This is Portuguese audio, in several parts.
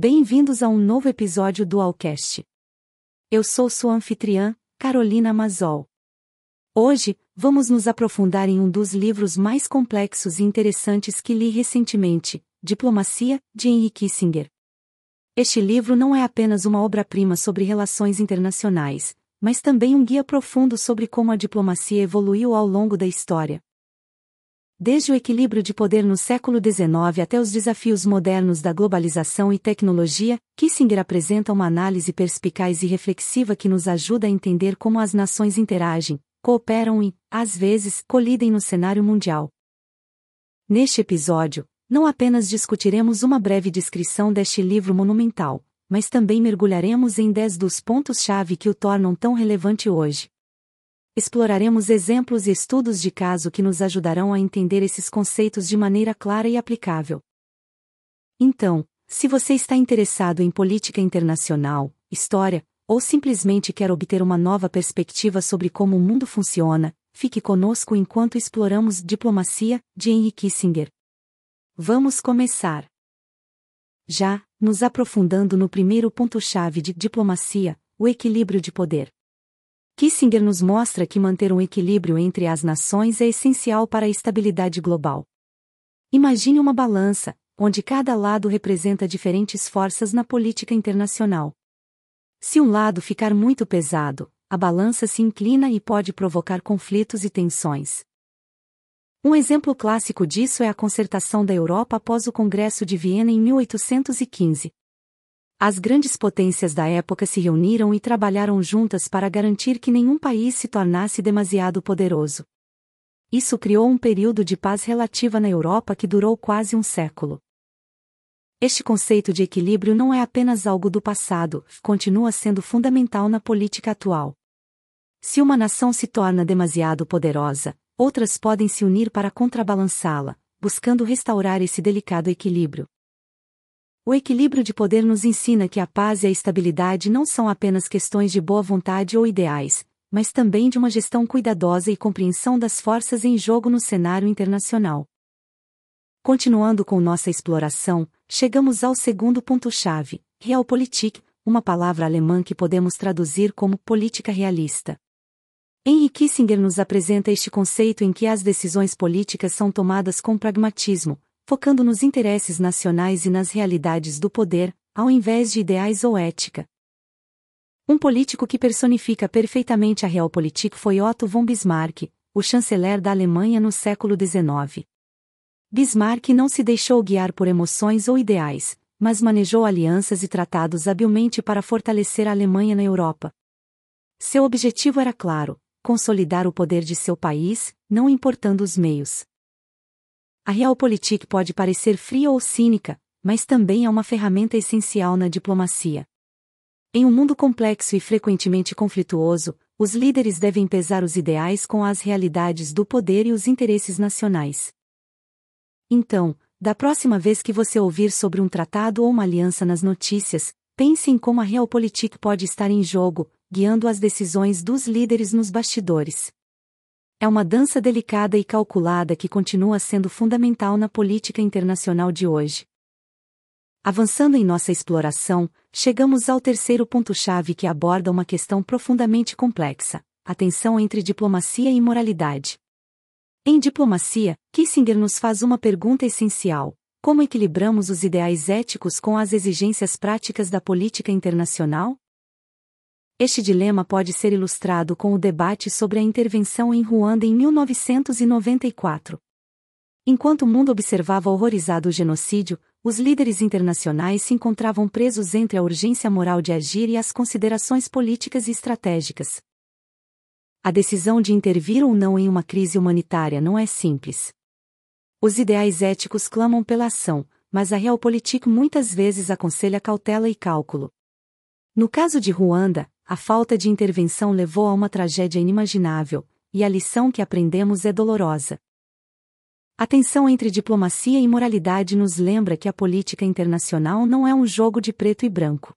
Bem-vindos a um novo episódio do Alcast. Eu sou sua anfitriã, Carolina Mazol. Hoje, vamos nos aprofundar em um dos livros mais complexos e interessantes que li recentemente, Diplomacia, de Henry Kissinger. Este livro não é apenas uma obra-prima sobre relações internacionais, mas também um guia profundo sobre como a diplomacia evoluiu ao longo da história. Desde o equilíbrio de poder no século XIX até os desafios modernos da globalização e tecnologia, Kissinger apresenta uma análise perspicaz e reflexiva que nos ajuda a entender como as nações interagem, cooperam e, às vezes, colidem no cenário mundial. Neste episódio, não apenas discutiremos uma breve descrição deste livro monumental, mas também mergulharemos em 10 dos pontos-chave que o tornam tão relevante hoje exploraremos exemplos e estudos de caso que nos ajudarão a entender esses conceitos de maneira clara e aplicável. Então, se você está interessado em política internacional, história, ou simplesmente quer obter uma nova perspectiva sobre como o mundo funciona, fique conosco enquanto exploramos Diplomacia, de Henry Kissinger. Vamos começar. Já, nos aprofundando no primeiro ponto-chave de diplomacia, o equilíbrio de poder. Kissinger nos mostra que manter um equilíbrio entre as nações é essencial para a estabilidade global. Imagine uma balança, onde cada lado representa diferentes forças na política internacional. Se um lado ficar muito pesado, a balança se inclina e pode provocar conflitos e tensões. Um exemplo clássico disso é a concertação da Europa após o Congresso de Viena em 1815. As grandes potências da época se reuniram e trabalharam juntas para garantir que nenhum país se tornasse demasiado poderoso. Isso criou um período de paz relativa na Europa que durou quase um século. Este conceito de equilíbrio não é apenas algo do passado, continua sendo fundamental na política atual. Se uma nação se torna demasiado poderosa, outras podem se unir para contrabalançá-la, buscando restaurar esse delicado equilíbrio. O equilíbrio de poder nos ensina que a paz e a estabilidade não são apenas questões de boa vontade ou ideais, mas também de uma gestão cuidadosa e compreensão das forças em jogo no cenário internacional. Continuando com nossa exploração, chegamos ao segundo ponto-chave, Realpolitik, uma palavra alemã que podemos traduzir como política realista. Henry Kissinger nos apresenta este conceito em que as decisões políticas são tomadas com pragmatismo, focando nos interesses nacionais e nas realidades do poder, ao invés de ideais ou ética. Um político que personifica perfeitamente a Realpolitik foi Otto von Bismarck, o chanceler da Alemanha no século XIX. Bismarck não se deixou guiar por emoções ou ideais, mas manejou alianças e tratados habilmente para fortalecer a Alemanha na Europa. Seu objetivo era claro: consolidar o poder de seu país, não importando os meios. A Realpolitik pode parecer fria ou cínica, mas também é uma ferramenta essencial na diplomacia. Em um mundo complexo e frequentemente conflituoso, os líderes devem pesar os ideais com as realidades do poder e os interesses nacionais. Então, da próxima vez que você ouvir sobre um tratado ou uma aliança nas notícias, pense em como a Realpolitik pode estar em jogo, guiando as decisões dos líderes nos bastidores. É uma dança delicada e calculada que continua sendo fundamental na política internacional de hoje. Avançando em nossa exploração, chegamos ao terceiro ponto-chave que aborda uma questão profundamente complexa: a tensão entre diplomacia e moralidade. Em diplomacia, Kissinger nos faz uma pergunta essencial: como equilibramos os ideais éticos com as exigências práticas da política internacional? Este dilema pode ser ilustrado com o debate sobre a intervenção em Ruanda em 1994. Enquanto o mundo observava horrorizado o genocídio, os líderes internacionais se encontravam presos entre a urgência moral de agir e as considerações políticas e estratégicas. A decisão de intervir ou não em uma crise humanitária não é simples. Os ideais éticos clamam pela ação, mas a realpolitik muitas vezes aconselha cautela e cálculo. No caso de Ruanda, a falta de intervenção levou a uma tragédia inimaginável, e a lição que aprendemos é dolorosa. A tensão entre diplomacia e moralidade nos lembra que a política internacional não é um jogo de preto e branco.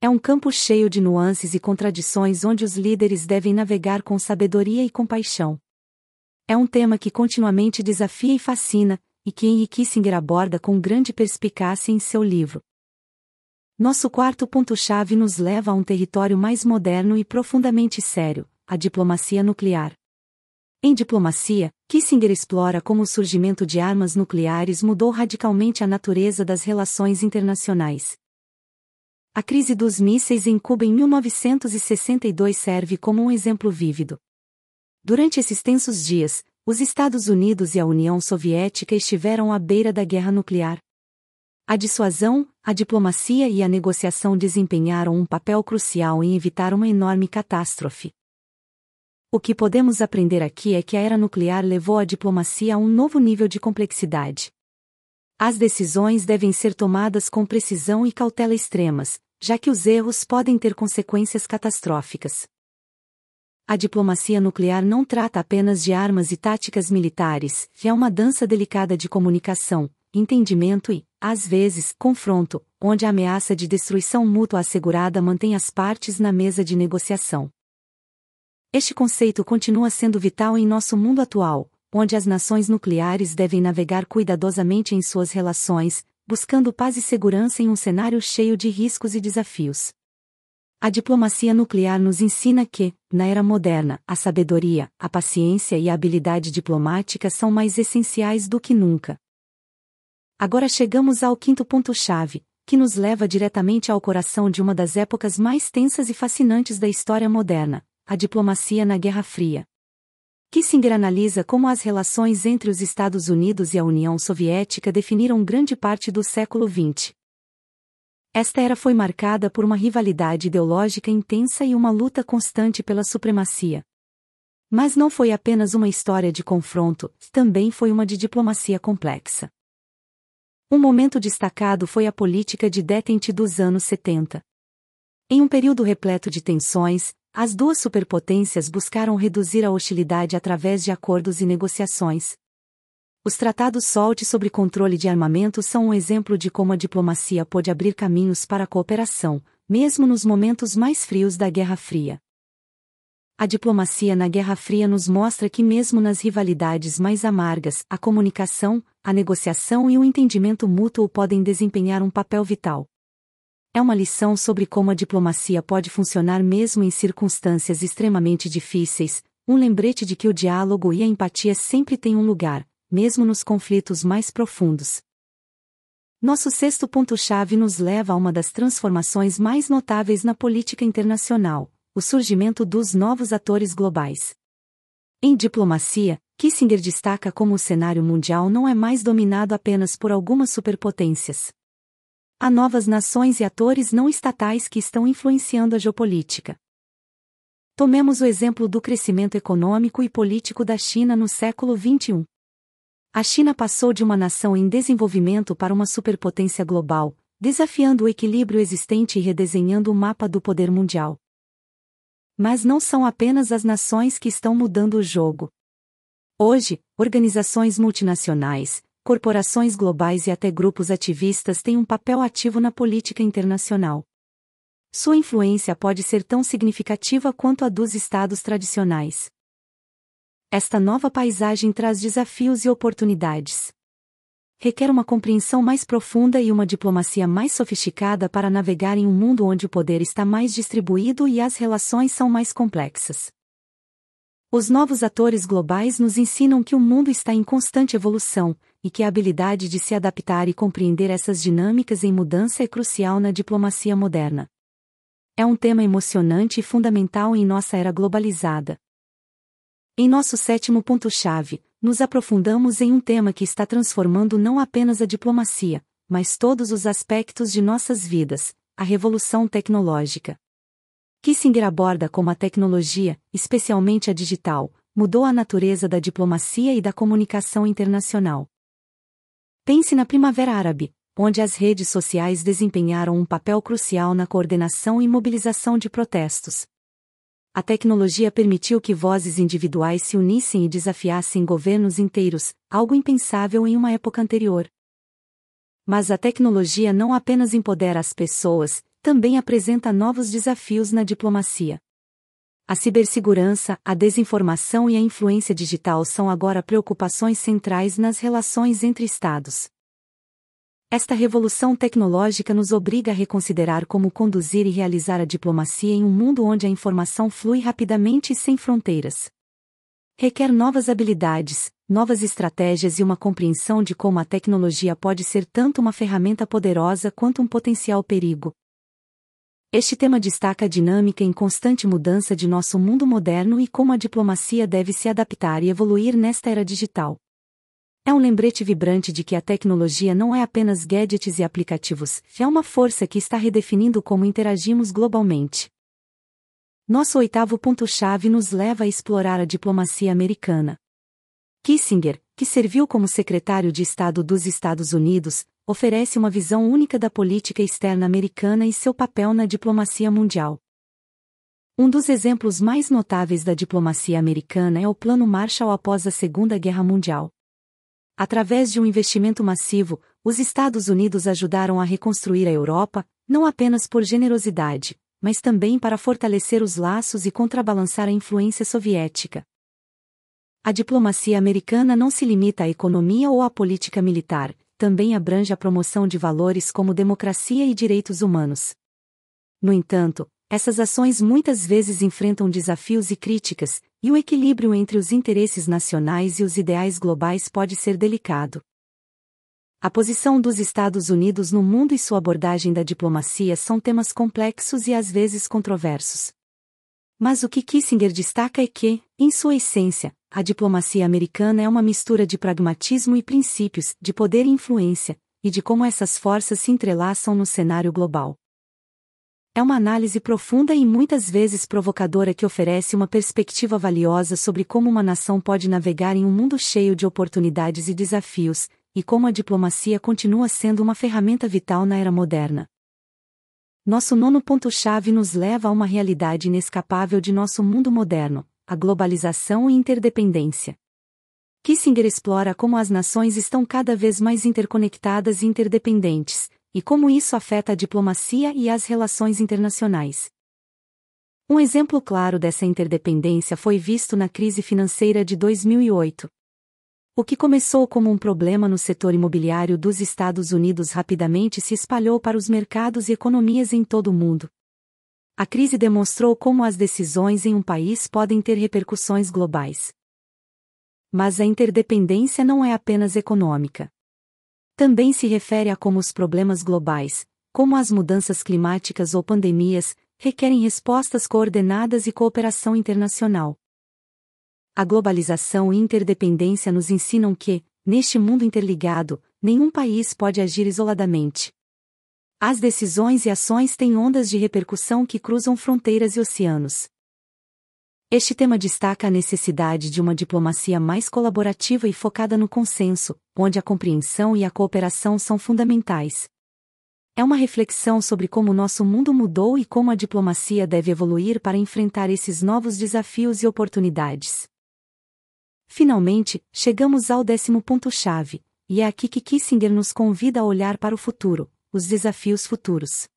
É um campo cheio de nuances e contradições onde os líderes devem navegar com sabedoria e compaixão. É um tema que continuamente desafia e fascina, e que Henry Kissinger aborda com grande perspicácia em seu livro. Nosso quarto ponto-chave nos leva a um território mais moderno e profundamente sério, a diplomacia nuclear. Em diplomacia, Kissinger explora como o surgimento de armas nucleares mudou radicalmente a natureza das relações internacionais. A crise dos mísseis em Cuba em 1962 serve como um exemplo vívido. Durante esses tensos dias, os Estados Unidos e a União Soviética estiveram à beira da guerra nuclear. A dissuasão, a diplomacia e a negociação desempenharam um papel crucial em evitar uma enorme catástrofe. O que podemos aprender aqui é que a era nuclear levou a diplomacia a um novo nível de complexidade. As decisões devem ser tomadas com precisão e cautela extremas, já que os erros podem ter consequências catastróficas. A diplomacia nuclear não trata apenas de armas e táticas militares, é uma dança delicada de comunicação, entendimento e, às vezes, confronto, onde a ameaça de destruição mútua assegurada mantém as partes na mesa de negociação. Este conceito continua sendo vital em nosso mundo atual, onde as nações nucleares devem navegar cuidadosamente em suas relações, buscando paz e segurança em um cenário cheio de riscos e desafios. A diplomacia nuclear nos ensina que, na era moderna, a sabedoria, a paciência e a habilidade diplomática são mais essenciais do que nunca. Agora chegamos ao quinto ponto-chave, que nos leva diretamente ao coração de uma das épocas mais tensas e fascinantes da história moderna, a diplomacia na Guerra Fria. Kissinger analisa como as relações entre os Estados Unidos e a União Soviética definiram grande parte do século XX. Esta era foi marcada por uma rivalidade ideológica intensa e uma luta constante pela supremacia. Mas não foi apenas uma história de confronto, também foi uma de diplomacia complexa. Um momento destacado foi a política de detente dos anos 70. Em um período repleto de tensões, as duas superpotências buscaram reduzir a hostilidade através de acordos e negociações. Os tratados SALT sobre controle de armamento são um exemplo de como a diplomacia pôde abrir caminhos para a cooperação, mesmo nos momentos mais frios da Guerra Fria. A diplomacia na Guerra Fria nos mostra que, mesmo nas rivalidades mais amargas, a comunicação, a negociação e o entendimento mútuo podem desempenhar um papel vital. É uma lição sobre como a diplomacia pode funcionar mesmo em circunstâncias extremamente difíceis, um lembrete de que o diálogo e a empatia sempre têm um lugar, mesmo nos conflitos mais profundos. Nosso sexto ponto-chave nos leva a uma das transformações mais notáveis na política internacional: o surgimento dos novos atores globais. Em diplomacia, Kissinger destaca como o cenário mundial não é mais dominado apenas por algumas superpotências. Há novas nações e atores não estatais que estão influenciando a geopolítica. Tomemos o exemplo do crescimento econômico e político da China no século XXI. A China passou de uma nação em desenvolvimento para uma superpotência global, desafiando o equilíbrio existente e redesenhando o mapa do poder mundial. Mas não são apenas as nações que estão mudando o jogo. Hoje, organizações multinacionais, corporações globais e até grupos ativistas têm um papel ativo na política internacional. Sua influência pode ser tão significativa quanto a dos estados tradicionais. Esta nova paisagem traz desafios e oportunidades. Requer uma compreensão mais profunda e uma diplomacia mais sofisticada para navegar em um mundo onde o poder está mais distribuído e as relações são mais complexas. Os novos atores globais nos ensinam que o mundo está em constante evolução, e que a habilidade de se adaptar e compreender essas dinâmicas em mudança é crucial na diplomacia moderna. É um tema emocionante e fundamental em nossa era globalizada. Em nosso sétimo ponto-chave, nos aprofundamos em um tema que está transformando não apenas a diplomacia, mas todos os aspectos de nossas vidas, a revolução tecnológica. Kissinger aborda como a tecnologia, especialmente a digital, mudou a natureza da diplomacia e da comunicação internacional. Pense na Primavera Árabe, onde as redes sociais desempenharam um papel crucial na coordenação e mobilização de protestos. A tecnologia permitiu que vozes individuais se unissem e desafiassem governos inteiros, algo impensável em uma época anterior. Mas a tecnologia não apenas empodera as pessoas, também apresenta novos desafios na diplomacia. A cibersegurança, a desinformação e a influência digital são agora preocupações centrais nas relações entre Estados. Esta revolução tecnológica nos obriga a reconsiderar como conduzir e realizar a diplomacia em um mundo onde a informação flui rapidamente e sem fronteiras. Requer novas habilidades, novas estratégias e uma compreensão de como a tecnologia pode ser tanto uma ferramenta poderosa quanto um potencial perigo. Este tema destaca a dinâmica em constante mudança de nosso mundo moderno e como a diplomacia deve se adaptar e evoluir nesta era digital. É um lembrete vibrante de que a tecnologia não é apenas gadgets e aplicativos, é uma força que está redefinindo como interagimos globalmente. Nosso oitavo ponto-chave nos leva a explorar a diplomacia americana. Kissinger, que serviu como secretário de Estado dos Estados Unidos, oferece uma visão única da política externa americana e seu papel na diplomacia mundial. Um dos exemplos mais notáveis da diplomacia americana é o Plano Marshall após a Segunda Guerra Mundial. Através de um investimento massivo, os Estados Unidos ajudaram a reconstruir a Europa, não apenas por generosidade, mas também para fortalecer os laços e contrabalançar a influência soviética. A diplomacia americana não se limita à economia ou à política militar, também abrange a promoção de valores como democracia e direitos humanos. No entanto, essas ações muitas vezes enfrentam desafios e críticas, e o equilíbrio entre os interesses nacionais e os ideais globais pode ser delicado. A posição dos Estados Unidos no mundo e sua abordagem da diplomacia são temas complexos e às vezes controversos. Mas o que Kissinger destaca é que, em sua essência, a diplomacia americana é uma mistura de pragmatismo e princípios, de poder e influência, e de como essas forças se entrelaçam no cenário global. É uma análise profunda e muitas vezes provocadora que oferece uma perspectiva valiosa sobre como uma nação pode navegar em um mundo cheio de oportunidades e desafios, e como a diplomacia continua sendo uma ferramenta vital na era moderna. Nosso nono ponto-chave nos leva a uma realidade inescapável de nosso mundo moderno, a globalização e interdependência. Kissinger explora como as nações estão cada vez mais interconectadas e interdependentes, e como isso afeta a diplomacia e as relações internacionais. Um exemplo claro dessa interdependência foi visto na crise financeira de 2008. O que começou como um problema no setor imobiliário dos Estados Unidos rapidamente se espalhou para os mercados e economias em todo o mundo. A crise demonstrou como as decisões em um país podem ter repercussões globais. Mas a interdependência não é apenas econômica. Também se refere a como os problemas globais, como as mudanças climáticas ou pandemias, requerem respostas coordenadas e cooperação internacional. A globalização e interdependência nos ensinam que, neste mundo interligado, nenhum país pode agir isoladamente. As decisões e ações têm ondas de repercussão que cruzam fronteiras e oceanos. Este tema destaca a necessidade de uma diplomacia mais colaborativa e focada no consenso, onde a compreensão e a cooperação são fundamentais. É uma reflexão sobre como nosso mundo mudou e como a diplomacia deve evoluir para enfrentar esses novos desafios e oportunidades. Finalmente, chegamos ao décimo ponto-chave, e é aqui que Kissinger nos convida a olhar para o futuro, os desafios futuros.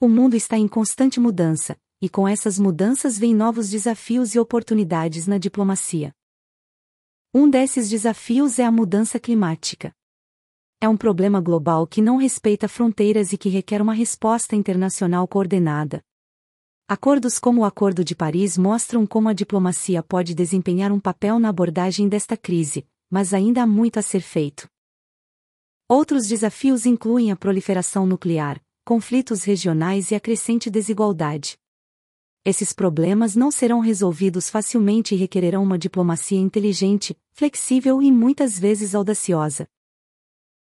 O mundo está em constante mudança, e com essas mudanças vêm novos desafios e oportunidades na diplomacia. Um desses desafios é a mudança climática. É um problema global que não respeita fronteiras e que requer uma resposta internacional coordenada. Acordos como o Acordo de Paris mostram como a diplomacia pode desempenhar um papel na abordagem desta crise, mas ainda há muito a ser feito. Outros desafios incluem a proliferação nuclear, conflitos regionais e a crescente desigualdade. Esses problemas não serão resolvidos facilmente e requererão uma diplomacia inteligente, flexível e muitas vezes audaciosa.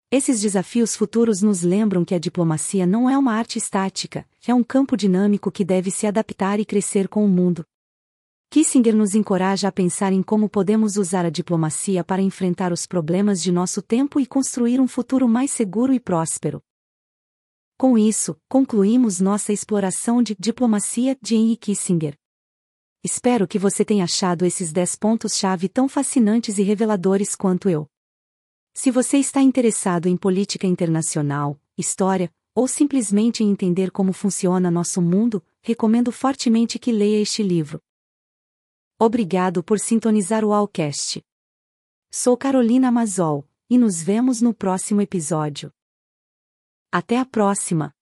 Esses desafios futuros nos lembram que a diplomacia não é uma arte estática, é um campo dinâmico que deve se adaptar e crescer com o mundo. Kissinger nos encoraja a pensar em como podemos usar a diplomacia para enfrentar os problemas de nosso tempo e construir um futuro mais seguro e próspero. Com isso, concluímos nossa exploração de diplomacia de Henry Kissinger. Espero que você tenha achado esses 10 pontos-chave tão fascinantes e reveladores quanto eu. Se você está interessado em política internacional, história, ou simplesmente em entender como funciona nosso mundo, recomendo fortemente que leia este livro. Obrigado por sintonizar o Allcast. Sou Carolina Mazol, e nos vemos no próximo episódio. Até a próxima!